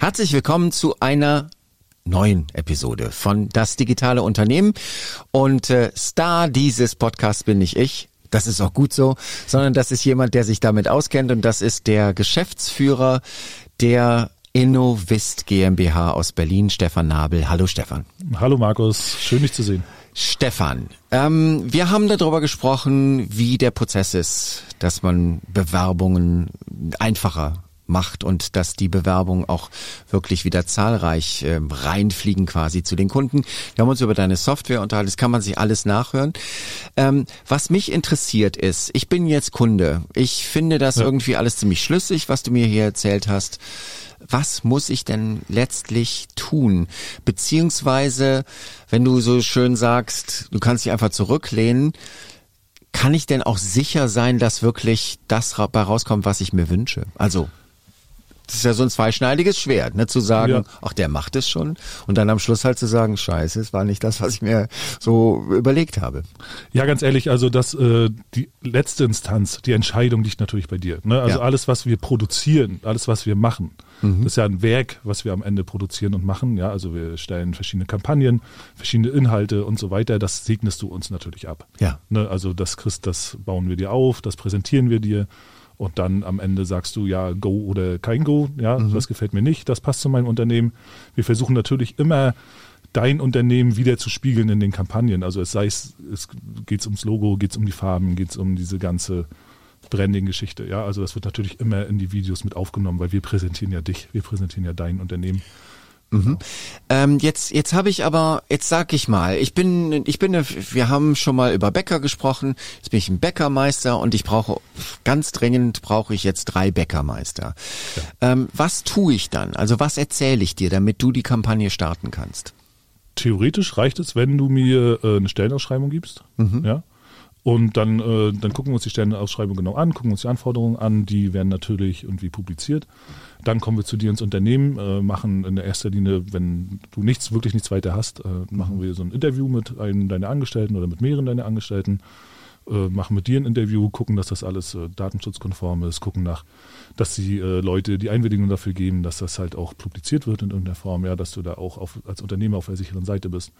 Herzlich willkommen zu einer neuen Episode von Das digitale Unternehmen. Und äh, Star dieses Podcasts bin nicht ich. Das ist auch gut so, sondern das ist jemand, der sich damit auskennt und das ist der Geschäftsführer der Innovist GmbH aus Berlin, Stefan Nabel. Hallo Stefan. Hallo Markus, schön dich zu sehen. Stefan, ähm, wir haben darüber gesprochen, wie der Prozess ist, dass man Bewerbungen einfacher macht und dass die Bewerbungen auch wirklich wieder zahlreich äh, reinfliegen quasi zu den Kunden. Wir haben uns über deine Software unterhalten, das kann man sich alles nachhören. Ähm, was mich interessiert ist, ich bin jetzt Kunde. Ich finde das ja. irgendwie alles ziemlich schlüssig, was du mir hier erzählt hast. Was muss ich denn letztlich tun? Beziehungsweise, wenn du so schön sagst, du kannst dich einfach zurücklehnen, kann ich denn auch sicher sein, dass wirklich das dabei rauskommt, was ich mir wünsche? Also das ist ja so ein zweischneidiges Schwert, ne, zu sagen, ja. ach, der macht es schon und dann am Schluss halt zu sagen, scheiße, es war nicht das, was ich mir so überlegt habe. Ja, ganz ehrlich, also das, äh, die letzte Instanz, die Entscheidung liegt natürlich bei dir. Ne? Also ja. alles, was wir produzieren, alles, was wir machen, mhm. das ist ja ein Werk, was wir am Ende produzieren und machen. Ja, also wir stellen verschiedene Kampagnen, verschiedene Inhalte und so weiter. Das segnest du uns natürlich ab. Ja. Ne? Also das Christ, das bauen wir dir auf, das präsentieren wir dir und dann am Ende sagst du ja Go oder kein Go, ja, mhm. das gefällt mir nicht, das passt zu meinem Unternehmen. Wir versuchen natürlich immer dein Unternehmen wieder zu spiegeln in den Kampagnen. Also es sei es, es geht ums Logo, geht es um die Farben, geht es um diese ganze Branding-Geschichte. Ja, also das wird natürlich immer in die Videos mit aufgenommen, weil wir präsentieren ja dich, wir präsentieren ja dein Unternehmen. Mhm. Ähm, jetzt, jetzt habe ich aber, jetzt sag ich mal, ich bin, ich bin, wir haben schon mal über Bäcker gesprochen. Jetzt bin ich ein Bäckermeister und ich brauche ganz dringend brauche ich jetzt drei Bäckermeister. Ja. Ähm, was tue ich dann? Also was erzähle ich dir, damit du die Kampagne starten kannst? Theoretisch reicht es, wenn du mir äh, eine Stellenausschreibung gibst. Mhm. Ja. Und dann, äh, dann gucken wir uns die Stellenausschreibung genau an, gucken uns die Anforderungen an, die werden natürlich irgendwie publiziert. Dann kommen wir zu dir ins Unternehmen, äh, machen in der ersten Linie, wenn du nichts, wirklich nichts weiter hast, äh, machen wir so ein Interview mit einem deiner Angestellten oder mit mehreren deiner Angestellten, äh, machen mit dir ein Interview, gucken, dass das alles äh, datenschutzkonform ist, gucken nach, dass die äh, Leute die Einwilligung dafür geben, dass das halt auch publiziert wird in irgendeiner Form, ja, dass du da auch auf, als Unternehmer auf der sicheren Seite bist.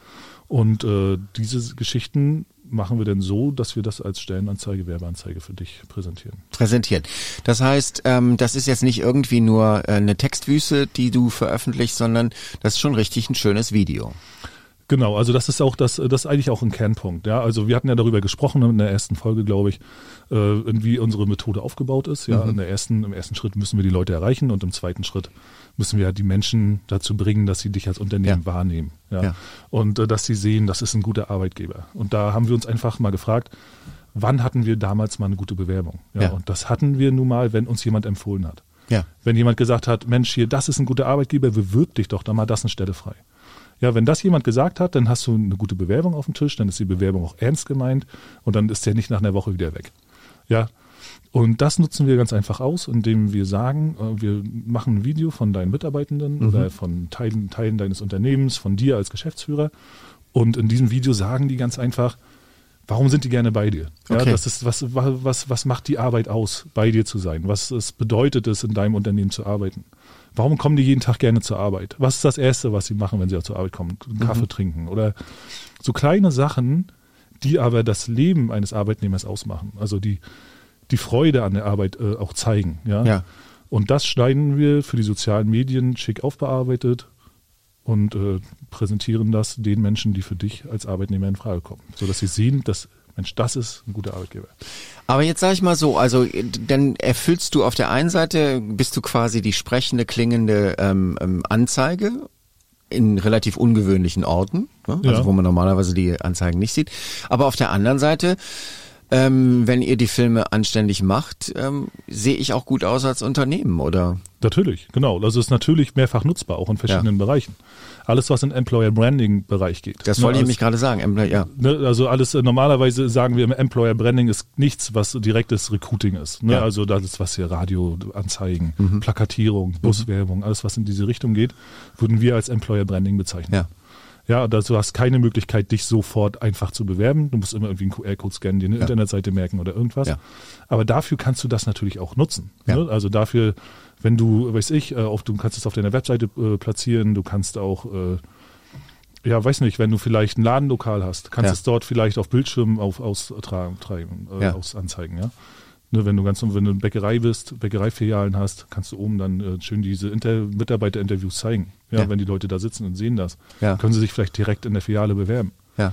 Und äh, diese Geschichten machen wir denn so, dass wir das als Stellenanzeige, Werbeanzeige für dich präsentieren. Präsentieren. Das heißt, ähm, das ist jetzt nicht irgendwie nur äh, eine Textwüste, die du veröffentlichst, sondern das ist schon richtig ein schönes Video. Genau, also das ist auch das, das ist eigentlich auch ein Kernpunkt. Ja, also wir hatten ja darüber gesprochen in der ersten Folge, glaube ich, äh, wie unsere Methode aufgebaut ist. Ja, mhm. in der ersten, im ersten Schritt müssen wir die Leute erreichen und im zweiten Schritt müssen wir die Menschen dazu bringen, dass sie dich als Unternehmen ja. wahrnehmen. Ja, ja. und äh, dass sie sehen, das ist ein guter Arbeitgeber. Und da haben wir uns einfach mal gefragt, wann hatten wir damals mal eine gute Bewerbung? Ja, ja. und das hatten wir nun mal, wenn uns jemand empfohlen hat. Ja. Wenn jemand gesagt hat, Mensch, hier, das ist ein guter Arbeitgeber, bewirb dich doch, da mal das eine Stelle frei. Ja, wenn das jemand gesagt hat, dann hast du eine gute Bewerbung auf dem Tisch, dann ist die Bewerbung auch ernst gemeint und dann ist der nicht nach einer Woche wieder weg. Ja, und das nutzen wir ganz einfach aus, indem wir sagen, äh, wir machen ein Video von deinen Mitarbeitenden mhm. oder von Teilen, Teilen deines Unternehmens, von dir als Geschäftsführer. Und in diesem Video sagen die ganz einfach, warum sind die gerne bei dir? Ja, okay. das ist, was, was, was macht die Arbeit aus, bei dir zu sein? Was es bedeutet es, in deinem Unternehmen zu arbeiten? Warum kommen die jeden Tag gerne zur Arbeit? Was ist das Erste, was sie machen, wenn sie auch zur Arbeit kommen? Kaffee mhm. trinken oder so kleine Sachen, die aber das Leben eines Arbeitnehmers ausmachen. Also die, die Freude an der Arbeit äh, auch zeigen. Ja? ja. Und das schneiden wir für die sozialen Medien schick aufbearbeitet und äh, präsentieren das den Menschen, die für dich als Arbeitnehmer in Frage kommen, sodass sie sehen, dass Mensch, das ist ein guter Arbeitgeber. Aber jetzt sage ich mal so, also dann erfüllst du auf der einen Seite, bist du quasi die sprechende, klingende ähm, ähm Anzeige in relativ ungewöhnlichen Orten, ne? also ja. wo man normalerweise die Anzeigen nicht sieht. Aber auf der anderen Seite ähm, wenn ihr die Filme anständig macht, ähm, sehe ich auch gut aus als Unternehmen, oder? Natürlich, genau. Also es ist natürlich mehrfach nutzbar, auch in verschiedenen ja. Bereichen. Alles, was in Employer Branding Bereich geht. Das wollte ne, ich nämlich gerade sagen. Employer, ja. Ne, also alles, äh, normalerweise sagen wir im Employer Branding ist nichts, was direktes Recruiting ist. Ne? Ja. Also das ist was hier Radioanzeigen, mhm. Plakatierung, Buswerbung, alles was in diese Richtung geht, würden wir als Employer Branding bezeichnen. Ja. Ja, du hast keine Möglichkeit, dich sofort einfach zu bewerben. Du musst immer irgendwie einen QR-Code scannen, dir eine ja. Internetseite merken oder irgendwas. Ja. Aber dafür kannst du das natürlich auch nutzen. Ja. Ne? Also dafür, wenn du, weiß ich, äh, auf, du kannst es auf deiner Webseite äh, platzieren, du kannst auch, äh, ja, weiß nicht, wenn du vielleicht ein Ladenlokal hast, kannst ja. es dort vielleicht auf Bildschirmen auf, austragen, äh, ja. aus anzeigen, ja. Ne, wenn du ganz, wenn du eine Bäckerei bist, Bäckereifilialen hast, kannst du oben dann äh, schön diese Inter Mitarbeiterinterviews zeigen. Ja, ja, wenn die Leute da sitzen und sehen das, ja. können sie sich vielleicht direkt in der Filiale bewerben. Ja.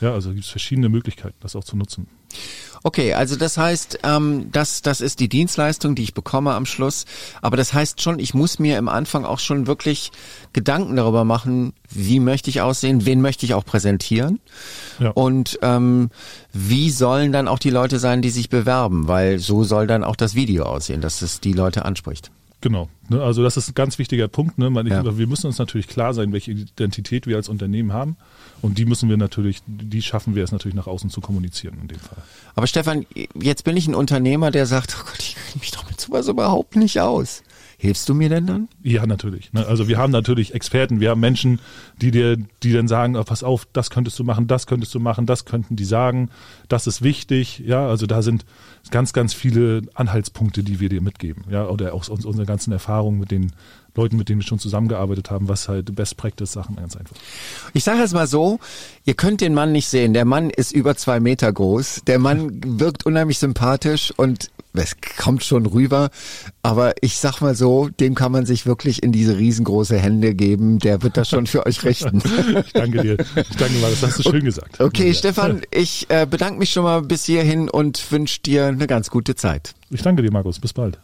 Ja, also gibt es verschiedene Möglichkeiten, das auch zu nutzen. Okay, also das heißt, ähm, das, das ist die Dienstleistung, die ich bekomme am Schluss. Aber das heißt schon, ich muss mir im Anfang auch schon wirklich Gedanken darüber machen, wie möchte ich aussehen, wen möchte ich auch präsentieren ja. und ähm, wie sollen dann auch die Leute sein, die sich bewerben, weil so soll dann auch das Video aussehen, dass es die Leute anspricht. Genau. Ne, also das ist ein ganz wichtiger Punkt. Ne? Ja. Wir müssen uns natürlich klar sein, welche Identität wir als Unternehmen haben. Und die müssen wir natürlich, die schaffen wir es natürlich nach außen zu kommunizieren in dem Fall. Aber Stefan, jetzt bin ich ein Unternehmer, der sagt, oh Gott, ich kenne mich doch mit sowas überhaupt nicht aus. Hilfst du mir denn dann? Ja, natürlich. Ne? Also wir haben natürlich Experten, wir haben Menschen, die dir, die dann sagen, oh, pass auf, das könntest du machen, das könntest du machen, das könnten die sagen, das ist wichtig. Ja, also da sind ganz, ganz viele Anhaltspunkte, die wir dir mitgeben. Ja, oder aus unseren ganzen Erfahrungen mit den Leuten, mit denen wir schon zusammengearbeitet haben, was halt Best Practice Sachen ganz einfach. Ich sage jetzt mal so, ihr könnt den Mann nicht sehen. Der Mann ist über zwei Meter groß. Der Mann wirkt unheimlich sympathisch und es kommt schon rüber. Aber ich sag mal so, dem kann man sich wirklich in diese riesengroße Hände geben. Der wird das schon für euch richten. ich danke dir. Ich danke mal, das hast du schön gesagt. Okay, ja. Stefan, ich äh, bedanke mich schon mal bis hierhin und wünsche dir eine ganz gute Zeit. Ich danke dir, Markus. Bis bald.